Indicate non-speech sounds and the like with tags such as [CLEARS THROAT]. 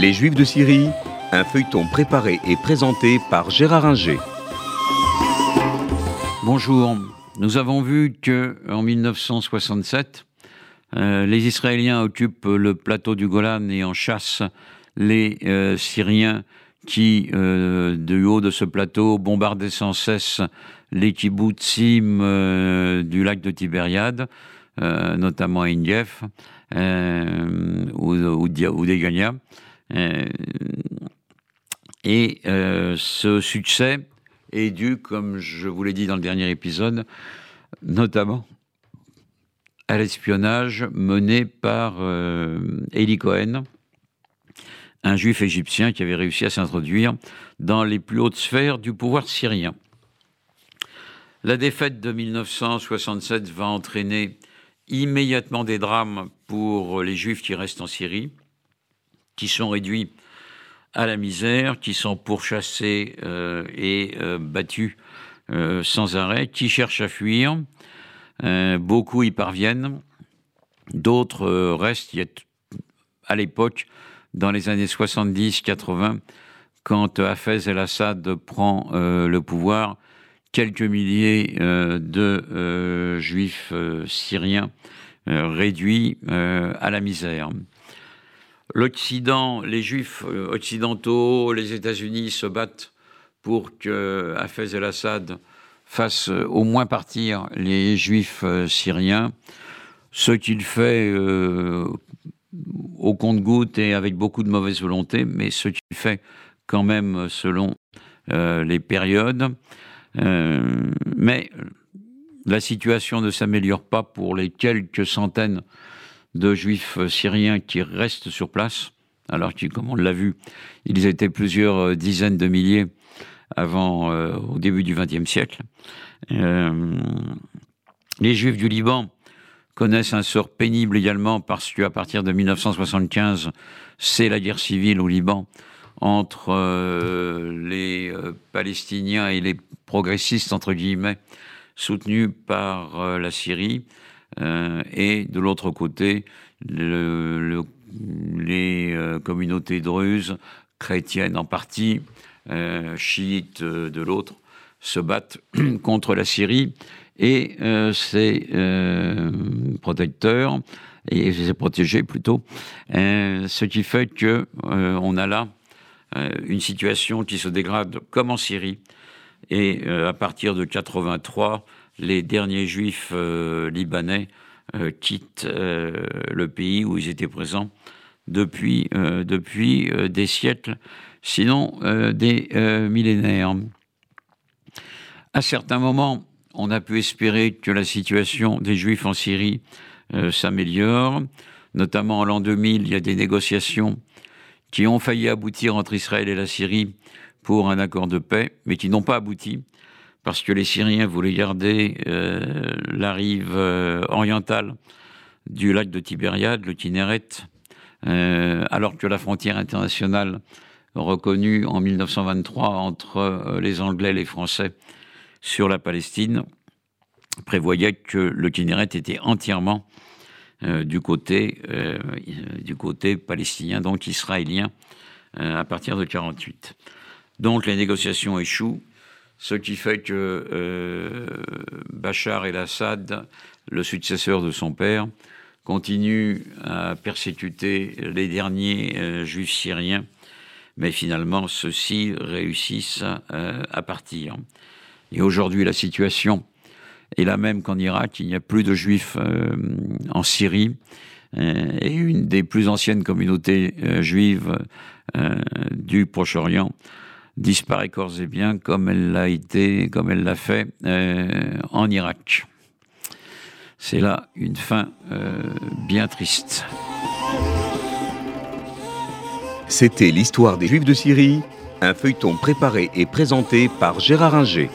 Les Juifs de Syrie, un feuilleton préparé et présenté par Gérard Inger. Bonjour. Nous avons vu que en 1967, euh, les Israéliens occupent le plateau du Golan et en chassent les euh, Syriens qui, euh, du haut de ce plateau, bombardaient sans cesse les kibbutzim du lac de Tibériade, notamment à Indiev ou, ou. Et ce succès est dû, comme je vous l'ai dit dans le dernier épisode, notamment à l'espionnage mené par euh, Eli Cohen, un juif égyptien qui avait réussi à s'introduire dans les plus hautes sphères du pouvoir syrien. La défaite de 1967 va entraîner immédiatement des drames pour les juifs qui restent en Syrie, qui sont réduits à la misère, qui sont pourchassés euh, et euh, battus sans arrêt, qui cherchent à fuir, euh, beaucoup y parviennent, d'autres euh, restent. à l'époque, dans les années 70-80, quand Hafez el-Assad prend euh, le pouvoir, quelques milliers de juifs syriens réduits à la misère. L'Occident, les juifs occidentaux, les États-Unis se battent pour que Hafez el-Assad fasse euh, au moins partir les juifs euh, syriens, ce qu'il fait euh, au compte-goutte et avec beaucoup de mauvaise volonté, mais ce qu'il fait quand même selon les périodes. mais la situation ne s'améliore pas pour les quelques centaines de juifs syriens qui restent sur place, alors que, comme on l'a vu, ils étaient plusieurs dizaines de milliers avant, euh, au début du XXe siècle. Euh, les Juifs du Liban connaissent un sort pénible également parce qu'à partir de 1975, c'est la guerre civile au Liban entre euh, les Palestiniens et les progressistes, entre guillemets, soutenus par la Syrie, et de l'autre côté, le, les communautés druzes, chrétiennes en partie, euh, chiites euh, de l'autre, se battent [CLEARS THROAT] contre la Syrie et euh, ses protecteurs et ses protégés plutôt, ce qui fait que on a là une situation qui se dégrade comme en Syrie. Et à partir de 83, les derniers juifs libanais quittent le pays où ils étaient présents depuis, depuis des siècles sinon euh, des euh, millénaires. À certains moments, on a pu espérer que la situation des Juifs en Syrie euh, s'améliore. Notamment en l'an 2000, il y a des négociations qui ont failli aboutir entre Israël et la Syrie pour un accord de paix, mais qui n'ont pas abouti parce que les Syriens voulaient garder la rive orientale du lac de Tibériade, le Kinneret, alors que la frontière internationale reconnu en 1923 entre euh, les Anglais et les Français sur la Palestine prévoyait que le Kinneret était entièrement euh, du côté euh, du côté palestinien, donc israélien, à partir de 48. Donc les négociations échouent, ce qui fait que Bachar el-Assad, le successeur de son père, continue à persécuter les derniers juifs syriens mais finalement ceux-ci réussissent euh, à partir. Et aujourd'hui, la situation est la même qu'en Irak. Il n'y a plus de juifs euh, en Syrie. Euh, et une des plus anciennes communautés juives du Proche-Orient disparaît corps et bien comme elle l'a été, comme elle l'a fait en Irak. C'est là une fin bien triste. C'était l'histoire des Juifs de Syrie, un feuilleton préparé et présenté par Gérard Inger.